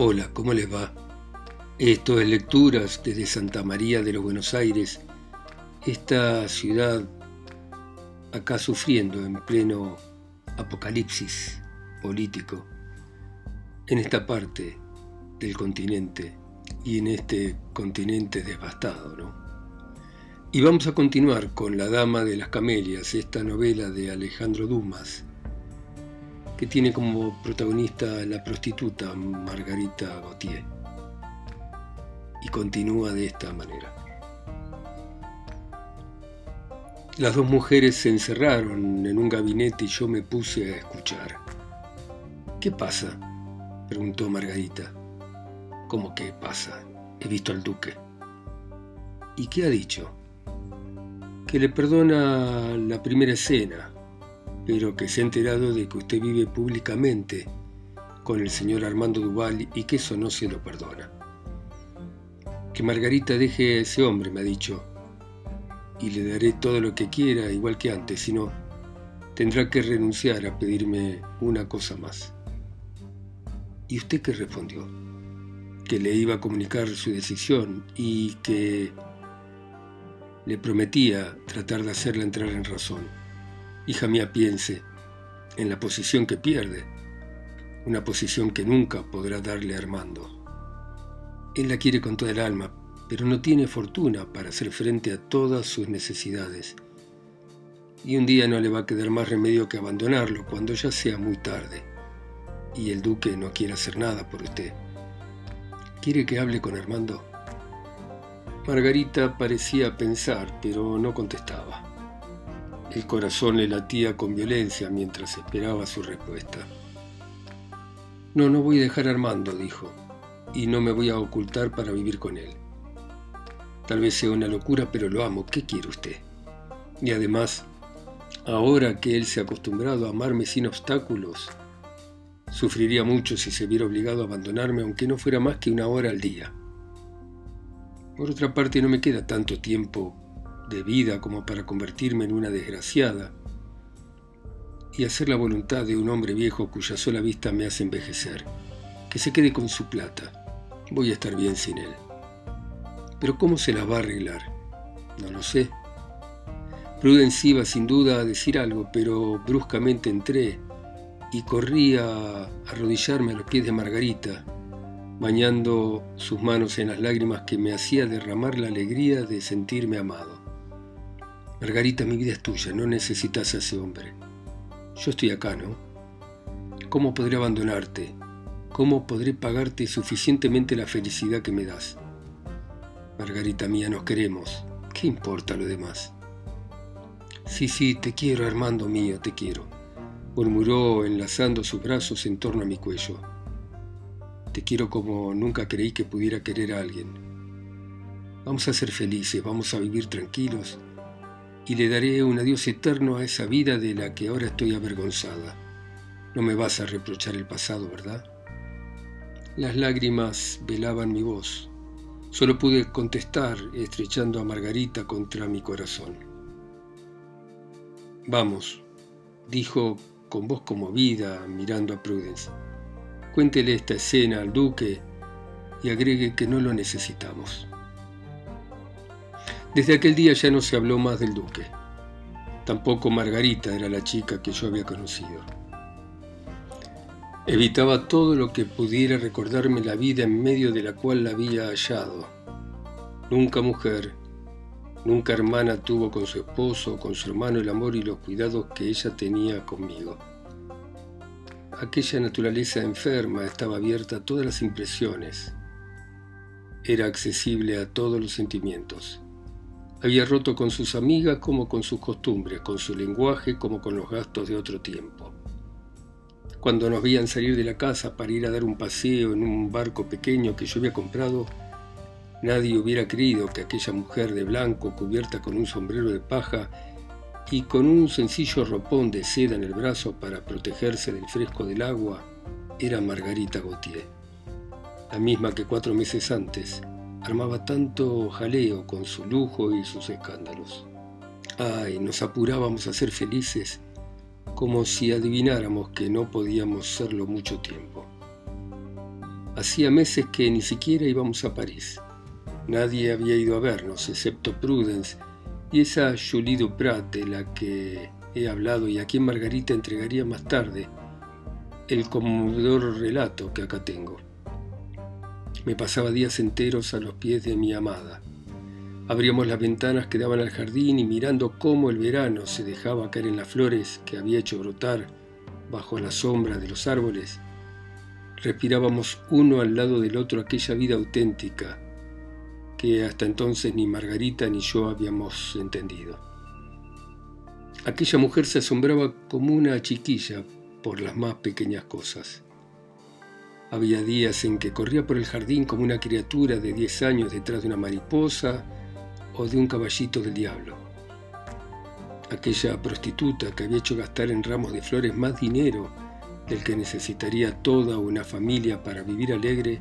Hola, ¿cómo les va? Esto es Lecturas desde Santa María de los Buenos Aires, esta ciudad acá sufriendo en pleno apocalipsis político, en esta parte del continente y en este continente devastado, ¿no? Y vamos a continuar con La Dama de las Camelias, esta novela de Alejandro Dumas, que tiene como protagonista la prostituta Margarita Gautier. Y continúa de esta manera. Las dos mujeres se encerraron en un gabinete y yo me puse a escuchar. ¿Qué pasa? preguntó Margarita. ¿Cómo qué pasa? He visto al duque. ¿Y qué ha dicho? Que le perdona la primera escena, pero que se ha enterado de que usted vive públicamente con el señor Armando Duval y que eso no se lo perdona. Que Margarita deje a ese hombre, me ha dicho, y le daré todo lo que quiera, igual que antes, si no, tendrá que renunciar a pedirme una cosa más. ¿Y usted qué respondió? Que le iba a comunicar su decisión y que le prometía tratar de hacerla entrar en razón. Hija mía, piense en la posición que pierde, una posición que nunca podrá darle a Armando. Él la quiere con toda el alma, pero no tiene fortuna para hacer frente a todas sus necesidades. Y un día no le va a quedar más remedio que abandonarlo cuando ya sea muy tarde. Y el duque no quiere hacer nada por usted. ¿Quiere que hable con Armando? Margarita parecía pensar, pero no contestaba. El corazón le latía con violencia mientras esperaba su respuesta. No, no voy a dejar a Armando, dijo, y no me voy a ocultar para vivir con él. Tal vez sea una locura, pero lo amo. ¿Qué quiere usted? Y además, ahora que él se ha acostumbrado a amarme sin obstáculos, sufriría mucho si se viera obligado a abandonarme, aunque no fuera más que una hora al día. Por otra parte, no me queda tanto tiempo de vida como para convertirme en una desgraciada y hacer la voluntad de un hombre viejo cuya sola vista me hace envejecer. Que se quede con su plata. Voy a estar bien sin él. Pero ¿cómo se la va a arreglar? No lo sé. Prudence iba sin duda a decir algo, pero bruscamente entré y corrí a arrodillarme a los pies de Margarita, bañando sus manos en las lágrimas que me hacía derramar la alegría de sentirme amado. Margarita, mi vida es tuya, no necesitas a ese hombre. Yo estoy acá, ¿no? ¿Cómo podré abandonarte? ¿Cómo podré pagarte suficientemente la felicidad que me das? Margarita mía, nos queremos. ¿Qué importa lo demás? Sí, sí, te quiero, Armando mío, te quiero, murmuró enlazando sus brazos en torno a mi cuello. Te quiero como nunca creí que pudiera querer a alguien. Vamos a ser felices, vamos a vivir tranquilos y le daré un adiós eterno a esa vida de la que ahora estoy avergonzada. No me vas a reprochar el pasado, ¿verdad? Las lágrimas velaban mi voz. Solo pude contestar estrechando a Margarita contra mi corazón. Vamos, dijo con voz conmovida, mirando a Prudence. Cuéntele esta escena al duque y agregue que no lo necesitamos. Desde aquel día ya no se habló más del duque. Tampoco Margarita era la chica que yo había conocido. Evitaba todo lo que pudiera recordarme la vida en medio de la cual la había hallado. Nunca mujer, nunca hermana tuvo con su esposo o con su hermano el amor y los cuidados que ella tenía conmigo. Aquella naturaleza enferma estaba abierta a todas las impresiones. Era accesible a todos los sentimientos. Había roto con sus amigas como con sus costumbres, con su lenguaje como con los gastos de otro tiempo. Cuando nos veían salir de la casa para ir a dar un paseo en un barco pequeño que yo había comprado, nadie hubiera creído que aquella mujer de blanco cubierta con un sombrero de paja y con un sencillo ropón de seda en el brazo para protegerse del fresco del agua era Margarita Gautier, la misma que cuatro meses antes armaba tanto jaleo con su lujo y sus escándalos. Ay, nos apurábamos a ser felices como si adivináramos que no podíamos serlo mucho tiempo. Hacía meses que ni siquiera íbamos a París. Nadie había ido a vernos, excepto Prudence y esa Julie Duprat de la que he hablado y a quien Margarita entregaría más tarde el conmovedor relato que acá tengo. Me pasaba días enteros a los pies de mi amada. Abríamos las ventanas que daban al jardín y mirando cómo el verano se dejaba caer en las flores que había hecho brotar bajo la sombra de los árboles, respirábamos uno al lado del otro aquella vida auténtica que hasta entonces ni Margarita ni yo habíamos entendido. Aquella mujer se asombraba como una chiquilla por las más pequeñas cosas. Había días en que corría por el jardín como una criatura de diez años detrás de una mariposa o de un caballito del diablo. Aquella prostituta que había hecho gastar en ramos de flores más dinero del que necesitaría toda una familia para vivir alegre,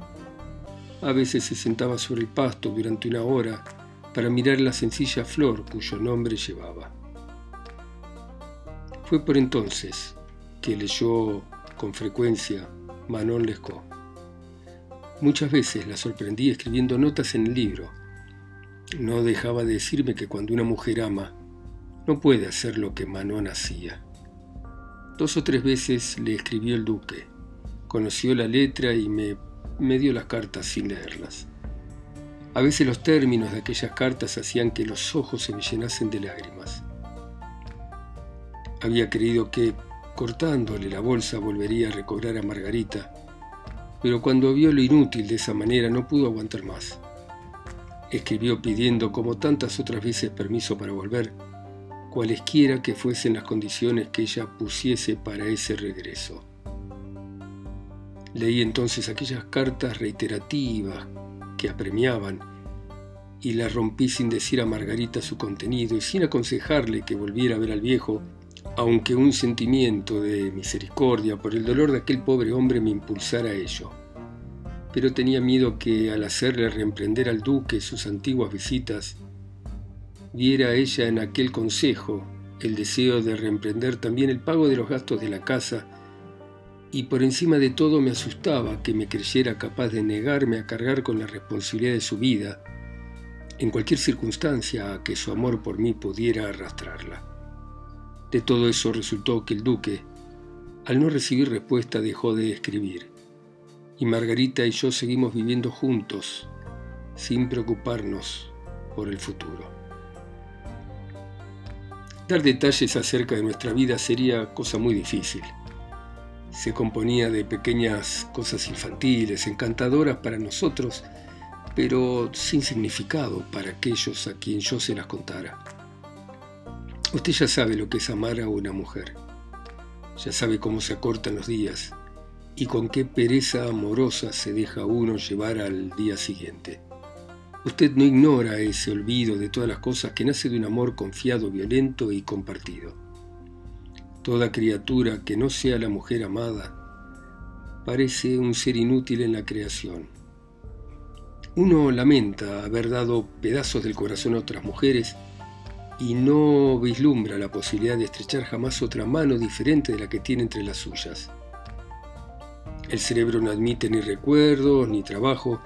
a veces se sentaba sobre el pasto durante una hora para mirar la sencilla flor cuyo nombre llevaba. Fue por entonces que leyó con frecuencia Manon Lescaut. Muchas veces la sorprendí escribiendo notas en el libro. No dejaba de decirme que cuando una mujer ama, no puede hacer lo que Manon hacía. Dos o tres veces le escribió el duque. Conoció la letra y me me dio las cartas sin leerlas. A veces los términos de aquellas cartas hacían que los ojos se me llenasen de lágrimas. Había creído que, cortándole la bolsa, volvería a recobrar a Margarita, pero cuando vio lo inútil de esa manera no pudo aguantar más. Escribió pidiendo, como tantas otras veces, permiso para volver, cualesquiera que fuesen las condiciones que ella pusiese para ese regreso. Leí entonces aquellas cartas reiterativas que apremiaban y las rompí sin decir a Margarita su contenido y sin aconsejarle que volviera a ver al viejo, aunque un sentimiento de misericordia por el dolor de aquel pobre hombre me impulsara a ello. Pero tenía miedo que al hacerle reemprender al duque sus antiguas visitas, viera ella en aquel consejo el deseo de reemprender también el pago de los gastos de la casa y por encima de todo me asustaba que me creyera capaz de negarme a cargar con la responsabilidad de su vida, en cualquier circunstancia a que su amor por mí pudiera arrastrarla. De todo eso resultó que el duque, al no recibir respuesta, dejó de escribir, y Margarita y yo seguimos viviendo juntos, sin preocuparnos por el futuro. Dar detalles acerca de nuestra vida sería cosa muy difícil se componía de pequeñas cosas infantiles, encantadoras para nosotros, pero sin significado para aquellos a quien yo se las contara. Usted ya sabe lo que es amar a una mujer, ya sabe cómo se acortan los días y con qué pereza amorosa se deja uno llevar al día siguiente. Usted no ignora ese olvido de todas las cosas que nace de un amor confiado, violento y compartido. Toda criatura que no sea la mujer amada parece un ser inútil en la creación. Uno lamenta haber dado pedazos del corazón a otras mujeres y no vislumbra la posibilidad de estrechar jamás otra mano diferente de la que tiene entre las suyas. El cerebro no admite ni recuerdos, ni trabajo,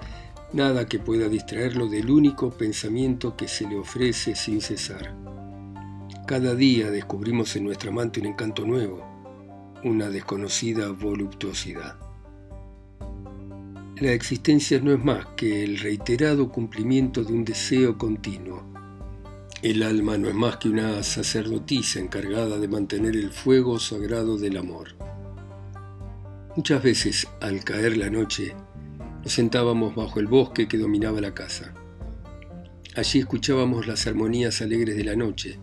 nada que pueda distraerlo del único pensamiento que se le ofrece sin cesar. Cada día descubrimos en nuestra amante un encanto nuevo, una desconocida voluptuosidad. La existencia no es más que el reiterado cumplimiento de un deseo continuo. El alma no es más que una sacerdotisa encargada de mantener el fuego sagrado del amor. Muchas veces, al caer la noche, nos sentábamos bajo el bosque que dominaba la casa. Allí escuchábamos las armonías alegres de la noche,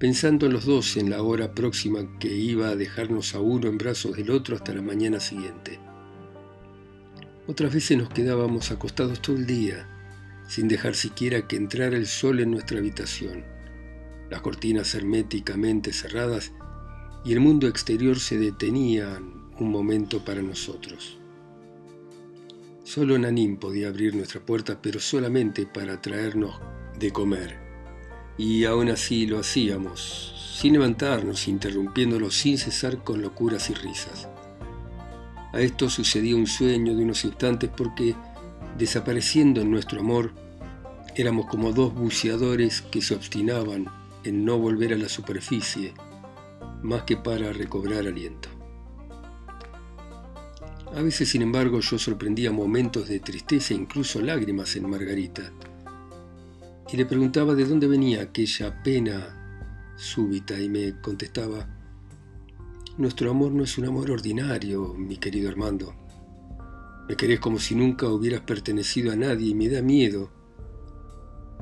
pensando en los dos en la hora próxima que iba a dejarnos a uno en brazos del otro hasta la mañana siguiente. Otras veces nos quedábamos acostados todo el día, sin dejar siquiera que entrara el sol en nuestra habitación, las cortinas herméticamente cerradas y el mundo exterior se detenía un momento para nosotros. Solo Nanín podía abrir nuestra puerta, pero solamente para traernos de comer y aún así lo hacíamos, sin levantarnos, interrumpiéndolo sin cesar con locuras y risas. A esto sucedía un sueño de unos instantes porque, desapareciendo en nuestro amor, éramos como dos buceadores que se obstinaban en no volver a la superficie, más que para recobrar aliento. A veces, sin embargo, yo sorprendía momentos de tristeza e incluso lágrimas en Margarita, y le preguntaba de dónde venía aquella pena súbita y me contestaba, nuestro amor no es un amor ordinario, mi querido Armando. Me querés como si nunca hubieras pertenecido a nadie y me da miedo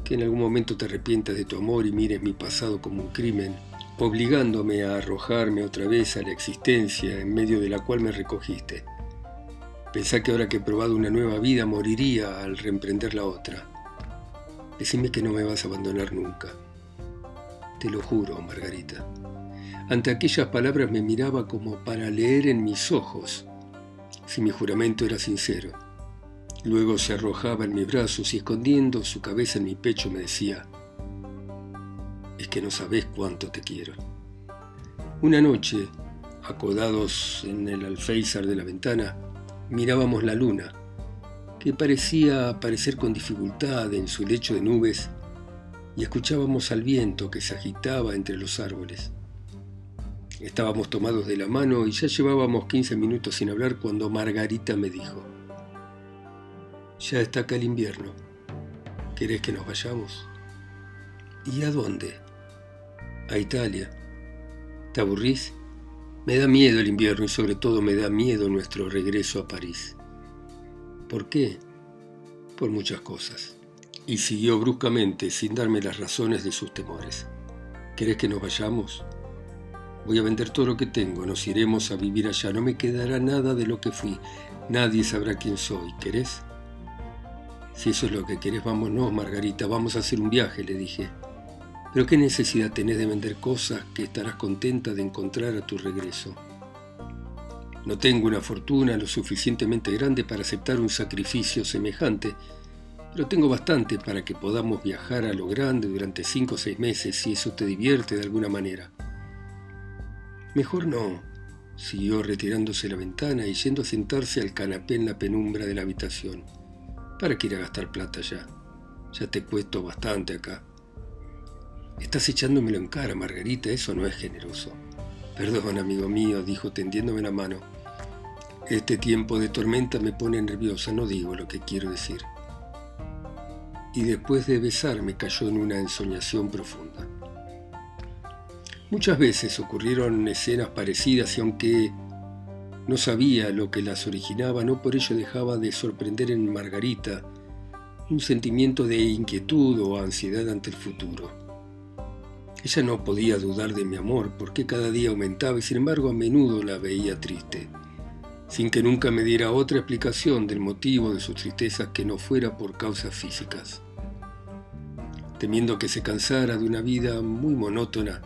que en algún momento te arrepientas de tu amor y mires mi pasado como un crimen, obligándome a arrojarme otra vez a la existencia en medio de la cual me recogiste. Pensá que ahora que he probado una nueva vida moriría al reemprender la otra. Decime que no me vas a abandonar nunca. Te lo juro, Margarita. Ante aquellas palabras me miraba como para leer en mis ojos si mi juramento era sincero. Luego se arrojaba en mis brazos y escondiendo su cabeza en mi pecho me decía, es que no sabes cuánto te quiero. Una noche, acodados en el alféizar de la ventana, mirábamos la luna, que parecía aparecer con dificultad en su lecho de nubes, y escuchábamos al viento que se agitaba entre los árboles. Estábamos tomados de la mano y ya llevábamos 15 minutos sin hablar cuando Margarita me dijo, ya está acá el invierno, ¿querés que nos vayamos? ¿Y a dónde? A Italia. ¿Te aburrís? Me da miedo el invierno y sobre todo me da miedo nuestro regreso a París. ¿Por qué? Por muchas cosas. Y siguió bruscamente, sin darme las razones de sus temores. ¿Querés que nos vayamos? Voy a vender todo lo que tengo, nos iremos a vivir allá, no me quedará nada de lo que fui, nadie sabrá quién soy, ¿querés? Si eso es lo que querés, vámonos, Margarita, vamos a hacer un viaje, le dije. Pero qué necesidad tenés de vender cosas que estarás contenta de encontrar a tu regreso. No tengo una fortuna lo suficientemente grande para aceptar un sacrificio semejante, pero tengo bastante para que podamos viajar a lo grande durante cinco o seis meses si eso te divierte de alguna manera. Mejor no, siguió retirándose la ventana y yendo a sentarse al canapé en la penumbra de la habitación. ¿Para qué ir a gastar plata ya? Ya te cuesto bastante acá. Estás echándomelo en cara, Margarita, eso no es generoso. Perdón, amigo mío, dijo tendiéndome la mano. Este tiempo de tormenta me pone nerviosa, no digo lo que quiero decir. Y después de besarme cayó en una ensoñación profunda. Muchas veces ocurrieron escenas parecidas y aunque no sabía lo que las originaba, no por ello dejaba de sorprender en Margarita un sentimiento de inquietud o ansiedad ante el futuro. Ella no podía dudar de mi amor porque cada día aumentaba y sin embargo a menudo la veía triste, sin que nunca me diera otra explicación del motivo de sus tristezas que no fuera por causas físicas. Temiendo que se cansara de una vida muy monótona,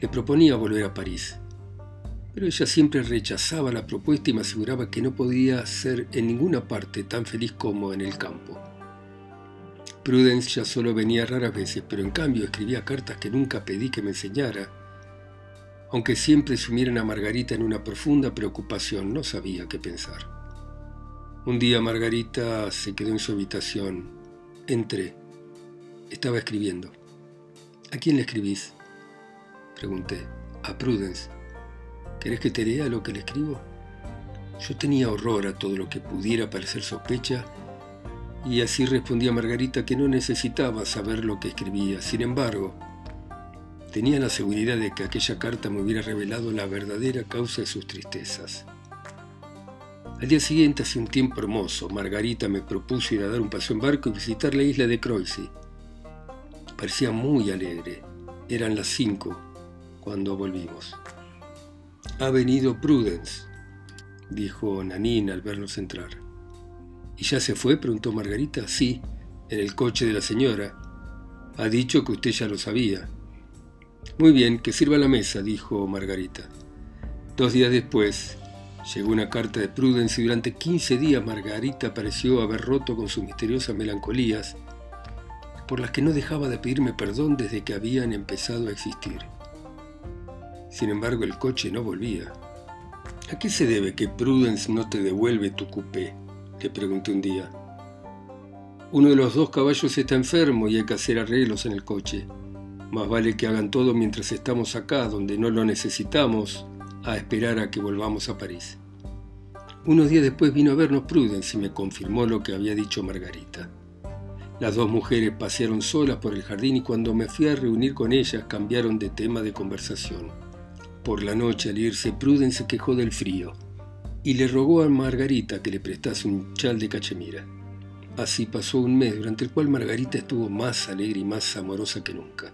le proponía volver a París, pero ella siempre rechazaba la propuesta y me aseguraba que no podía ser en ninguna parte tan feliz como en el campo. Prudence ya solo venía raras veces, pero en cambio escribía cartas que nunca pedí que me enseñara. Aunque siempre sumieran a Margarita en una profunda preocupación, no sabía qué pensar. Un día Margarita se quedó en su habitación. Entré. Estaba escribiendo. ¿A quién le escribís? Pregunté. A Prudence. ¿Querés que te lea lo que le escribo? Yo tenía horror a todo lo que pudiera parecer sospecha y así respondí a Margarita que no necesitaba saber lo que escribía. Sin embargo, tenía la seguridad de que aquella carta me hubiera revelado la verdadera causa de sus tristezas. Al día siguiente, hace un tiempo hermoso, Margarita me propuso ir a dar un paseo en barco y visitar la isla de Croixy. Parecía muy alegre. Eran las cinco cuando volvimos. Ha venido Prudence, dijo Nanine al vernos entrar. ¿Y ya se fue? preguntó Margarita. Sí, en el coche de la señora. Ha dicho que usted ya lo sabía. Muy bien, que sirva la mesa, dijo Margarita. Dos días después, llegó una carta de Prudence y durante 15 días Margarita pareció haber roto con sus misteriosas melancolías, por las que no dejaba de pedirme perdón desde que habían empezado a existir. Sin embargo, el coche no volvía. ¿A qué se debe que Prudence no te devuelve tu coupé? Le pregunté un día. Uno de los dos caballos está enfermo y hay que hacer arreglos en el coche. Más vale que hagan todo mientras estamos acá, donde no lo necesitamos, a esperar a que volvamos a París. Unos días después vino a vernos Prudence y me confirmó lo que había dicho Margarita. Las dos mujeres pasearon solas por el jardín y cuando me fui a reunir con ellas cambiaron de tema de conversación. Por la noche al irse, Prudence se quejó del frío y le rogó a Margarita que le prestase un chal de cachemira. Así pasó un mes durante el cual Margarita estuvo más alegre y más amorosa que nunca.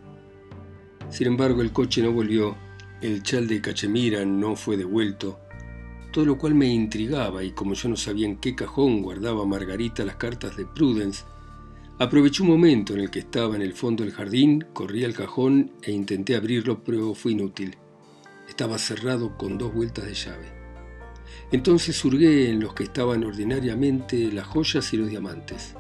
Sin embargo, el coche no volvió, el chal de cachemira no fue devuelto, todo lo cual me intrigaba y como yo no sabía en qué cajón guardaba Margarita las cartas de Prudence, Aproveché un momento en el que estaba en el fondo del jardín, corrí al cajón e intenté abrirlo, pero fue inútil. Estaba cerrado con dos vueltas de llave. Entonces hurgué en los que estaban ordinariamente las joyas y los diamantes.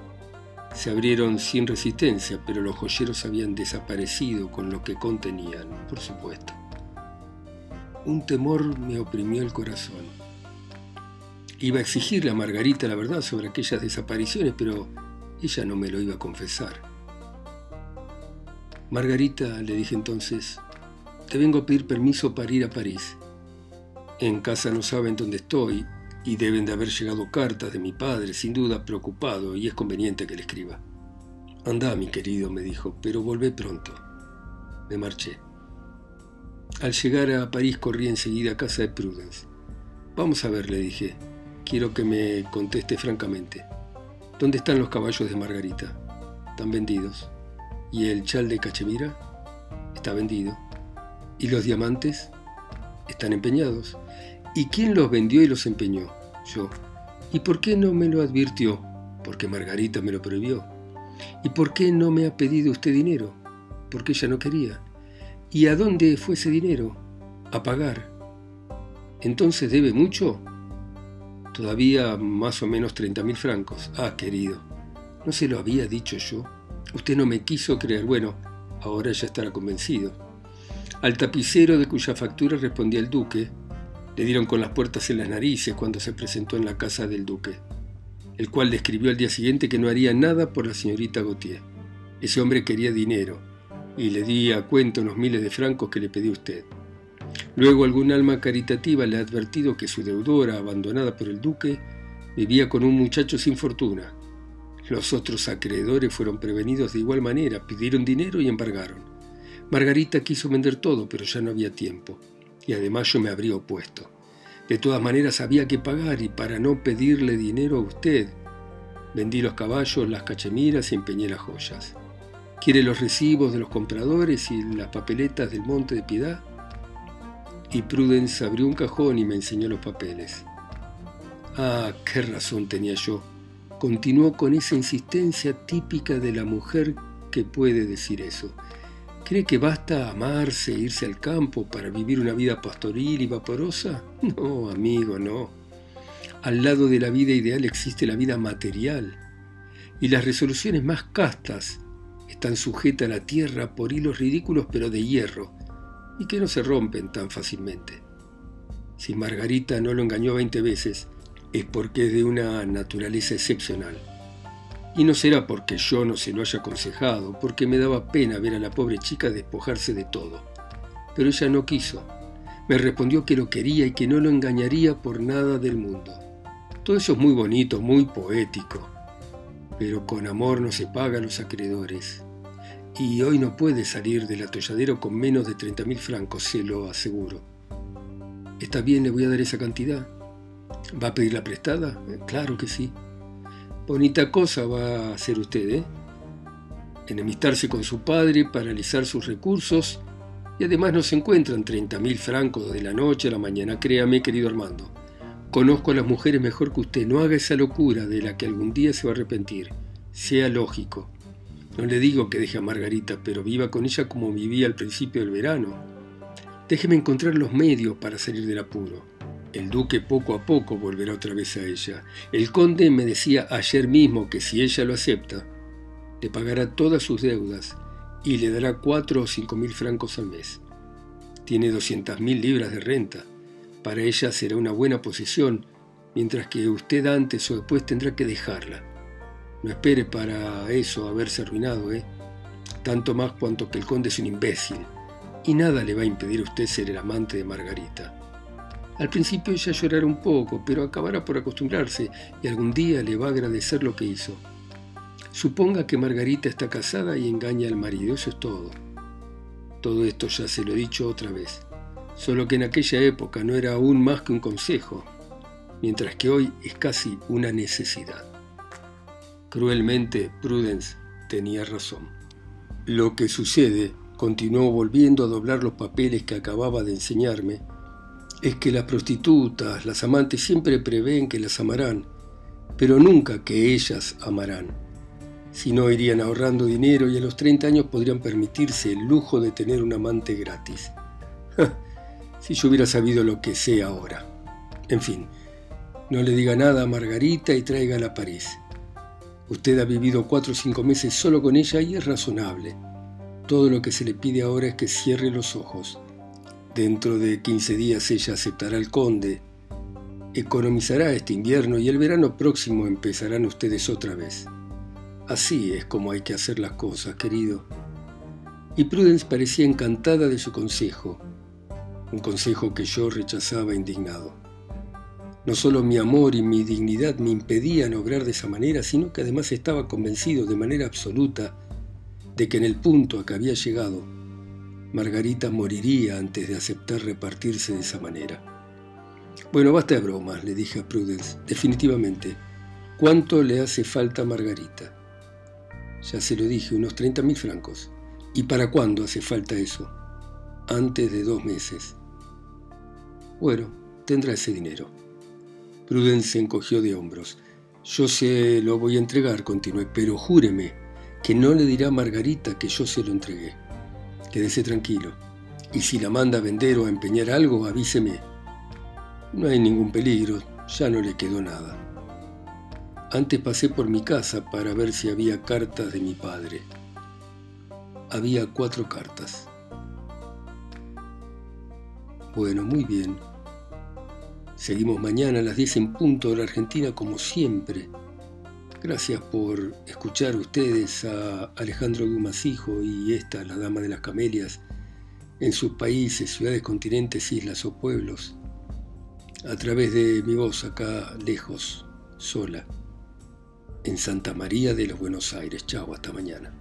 Se abrieron sin resistencia, pero los joyeros habían desaparecido con lo que contenían, por supuesto. Un temor me oprimió el corazón. Iba a exigirle a Margarita la verdad sobre aquellas desapariciones, pero ella no me lo iba a confesar. Margarita, le dije entonces, te vengo a pedir permiso para ir a París. En casa no saben dónde estoy y deben de haber llegado cartas de mi padre, sin duda preocupado, y es conveniente que le escriba. Anda, mi querido, me dijo, pero volvé pronto. Me marché. Al llegar a París corrí enseguida a casa de Prudence. Vamos a ver, le dije. Quiero que me conteste francamente. ¿Dónde están los caballos de Margarita? Están vendidos. ¿Y el chal de Cachemira? Está vendido. ¿Y los diamantes? Están empeñados. ¿Y quién los vendió y los empeñó? Yo. ¿Y por qué no me lo advirtió? Porque Margarita me lo prohibió. ¿Y por qué no me ha pedido usted dinero? Porque ella no quería. ¿Y a dónde fue ese dinero? A pagar. ¿Entonces debe mucho? Todavía más o menos 30.000 francos. Ah, querido, ¿no se lo había dicho yo? Usted no me quiso creer. Bueno, ahora ya estará convencido. Al tapicero de cuya factura respondía el duque, le dieron con las puertas en las narices cuando se presentó en la casa del duque, el cual le escribió al día siguiente que no haría nada por la señorita Gautier. Ese hombre quería dinero, y le di a cuenta unos miles de francos que le pedí a usted. Luego algún alma caritativa le ha advertido que su deudora, abandonada por el duque, vivía con un muchacho sin fortuna. Los otros acreedores fueron prevenidos de igual manera, pidieron dinero y embargaron. Margarita quiso vender todo, pero ya no había tiempo, y además yo me habría opuesto. De todas maneras había que pagar y para no pedirle dinero a usted, vendí los caballos, las cachemiras y empeñé las joyas. ¿Quiere los recibos de los compradores y las papeletas del Monte de Piedad? y Prudence abrió un cajón y me enseñó los papeles. Ah, qué razón tenía yo. Continuó con esa insistencia típica de la mujer que puede decir eso. ¿Cree que basta amarse e irse al campo para vivir una vida pastoril y vaporosa? No, amigo, no. Al lado de la vida ideal existe la vida material. Y las resoluciones más castas están sujetas a la tierra por hilos ridículos pero de hierro, y que no se rompen tan fácilmente. Si Margarita no lo engañó 20 veces, es porque es de una naturaleza excepcional. Y no será porque yo no se lo haya aconsejado, porque me daba pena ver a la pobre chica despojarse de todo. Pero ella no quiso. Me respondió que lo quería y que no lo engañaría por nada del mundo. Todo eso es muy bonito, muy poético. Pero con amor no se pagan los acreedores y hoy no puede salir del atolladero con menos de 30.000 francos, se lo aseguro. ¿Está bien, le voy a dar esa cantidad? ¿Va a pedir la prestada? Eh, claro que sí. Bonita cosa va a hacer usted, ¿eh? Enemistarse con su padre, paralizar sus recursos y además no se encuentran 30.000 francos de la noche a la mañana, créame, querido Armando. Conozco a las mujeres mejor que usted, no haga esa locura de la que algún día se va a arrepentir. Sea lógico. No le digo que deje a Margarita, pero viva con ella como vivía al principio del verano. Déjeme encontrar los medios para salir del apuro. El duque poco a poco volverá otra vez a ella. El conde me decía ayer mismo que si ella lo acepta, le pagará todas sus deudas y le dará cuatro o cinco mil francos al mes. Tiene doscientas mil libras de renta. Para ella será una buena posición, mientras que usted antes o después tendrá que dejarla. No espere para eso haberse arruinado, ¿eh? Tanto más cuanto que el conde es un imbécil, y nada le va a impedir a usted ser el amante de Margarita. Al principio ella llorará un poco, pero acabará por acostumbrarse y algún día le va a agradecer lo que hizo. Suponga que Margarita está casada y engaña al marido, eso es todo. Todo esto ya se lo he dicho otra vez, solo que en aquella época no era aún más que un consejo, mientras que hoy es casi una necesidad. Cruelmente, Prudence tenía razón. Lo que sucede, continuó volviendo a doblar los papeles que acababa de enseñarme, es que las prostitutas, las amantes siempre prevén que las amarán, pero nunca que ellas amarán. Si no irían ahorrando dinero y a los 30 años podrían permitirse el lujo de tener un amante gratis. si yo hubiera sabido lo que sé ahora. En fin, no le diga nada a Margarita y tráigala a París. Usted ha vivido cuatro o cinco meses solo con ella y es razonable. Todo lo que se le pide ahora es que cierre los ojos. Dentro de 15 días ella aceptará al conde, economizará este invierno y el verano próximo empezarán ustedes otra vez. Así es como hay que hacer las cosas, querido. Y Prudence parecía encantada de su consejo, un consejo que yo rechazaba indignado. No solo mi amor y mi dignidad me impedían obrar de esa manera, sino que además estaba convencido de manera absoluta de que en el punto a que había llegado, Margarita moriría antes de aceptar repartirse de esa manera. Bueno, basta de bromas, le dije a Prudence. Definitivamente, ¿cuánto le hace falta a Margarita? Ya se lo dije, unos 30 mil francos. ¿Y para cuándo hace falta eso? Antes de dos meses. Bueno, tendrá ese dinero. Prudence se encogió de hombros. Yo se lo voy a entregar, continué, pero júreme que no le dirá a Margarita que yo se lo entregué. Quédese tranquilo. Y si la manda a vender o a empeñar algo, avíseme. No hay ningún peligro, ya no le quedó nada. Antes pasé por mi casa para ver si había cartas de mi padre. Había cuatro cartas. Bueno, muy bien. Seguimos mañana a las 10 en punto de la Argentina como siempre. Gracias por escuchar ustedes a Alejandro Dumas Hijo y esta, la Dama de las Camelias, en sus países, ciudades, continentes, islas o pueblos, a través de mi voz acá lejos, sola, en Santa María de los Buenos Aires. Chao, hasta mañana.